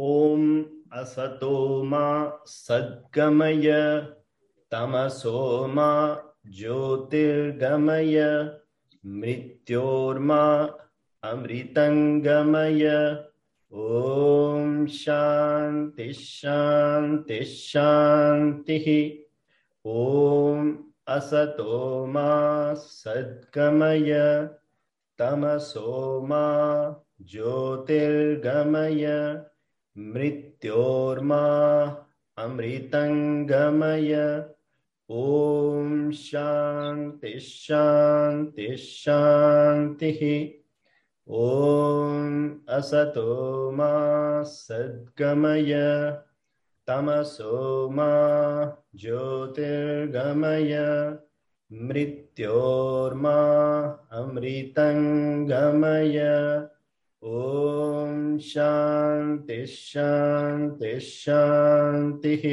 ॐ असतो मा सद्गमय, तमसो मा ज्योतिर्गमय, मृत्योर्मा अमृतङ्गमय। ॐ शान्ति शान्ति शान्तिः। ॐ असतो मा सद्गमय, तमसो मा ज्योतिर्गमय। मृत्योर्मा अमृतं गमय ॐ शान्तिशान्तिः ॐ असतो मा सद्गमय। तमसो मा ज्योतिर्गमय। मृत्योर्मा अमृतं गमय शान्ति शान्ति शान्तिः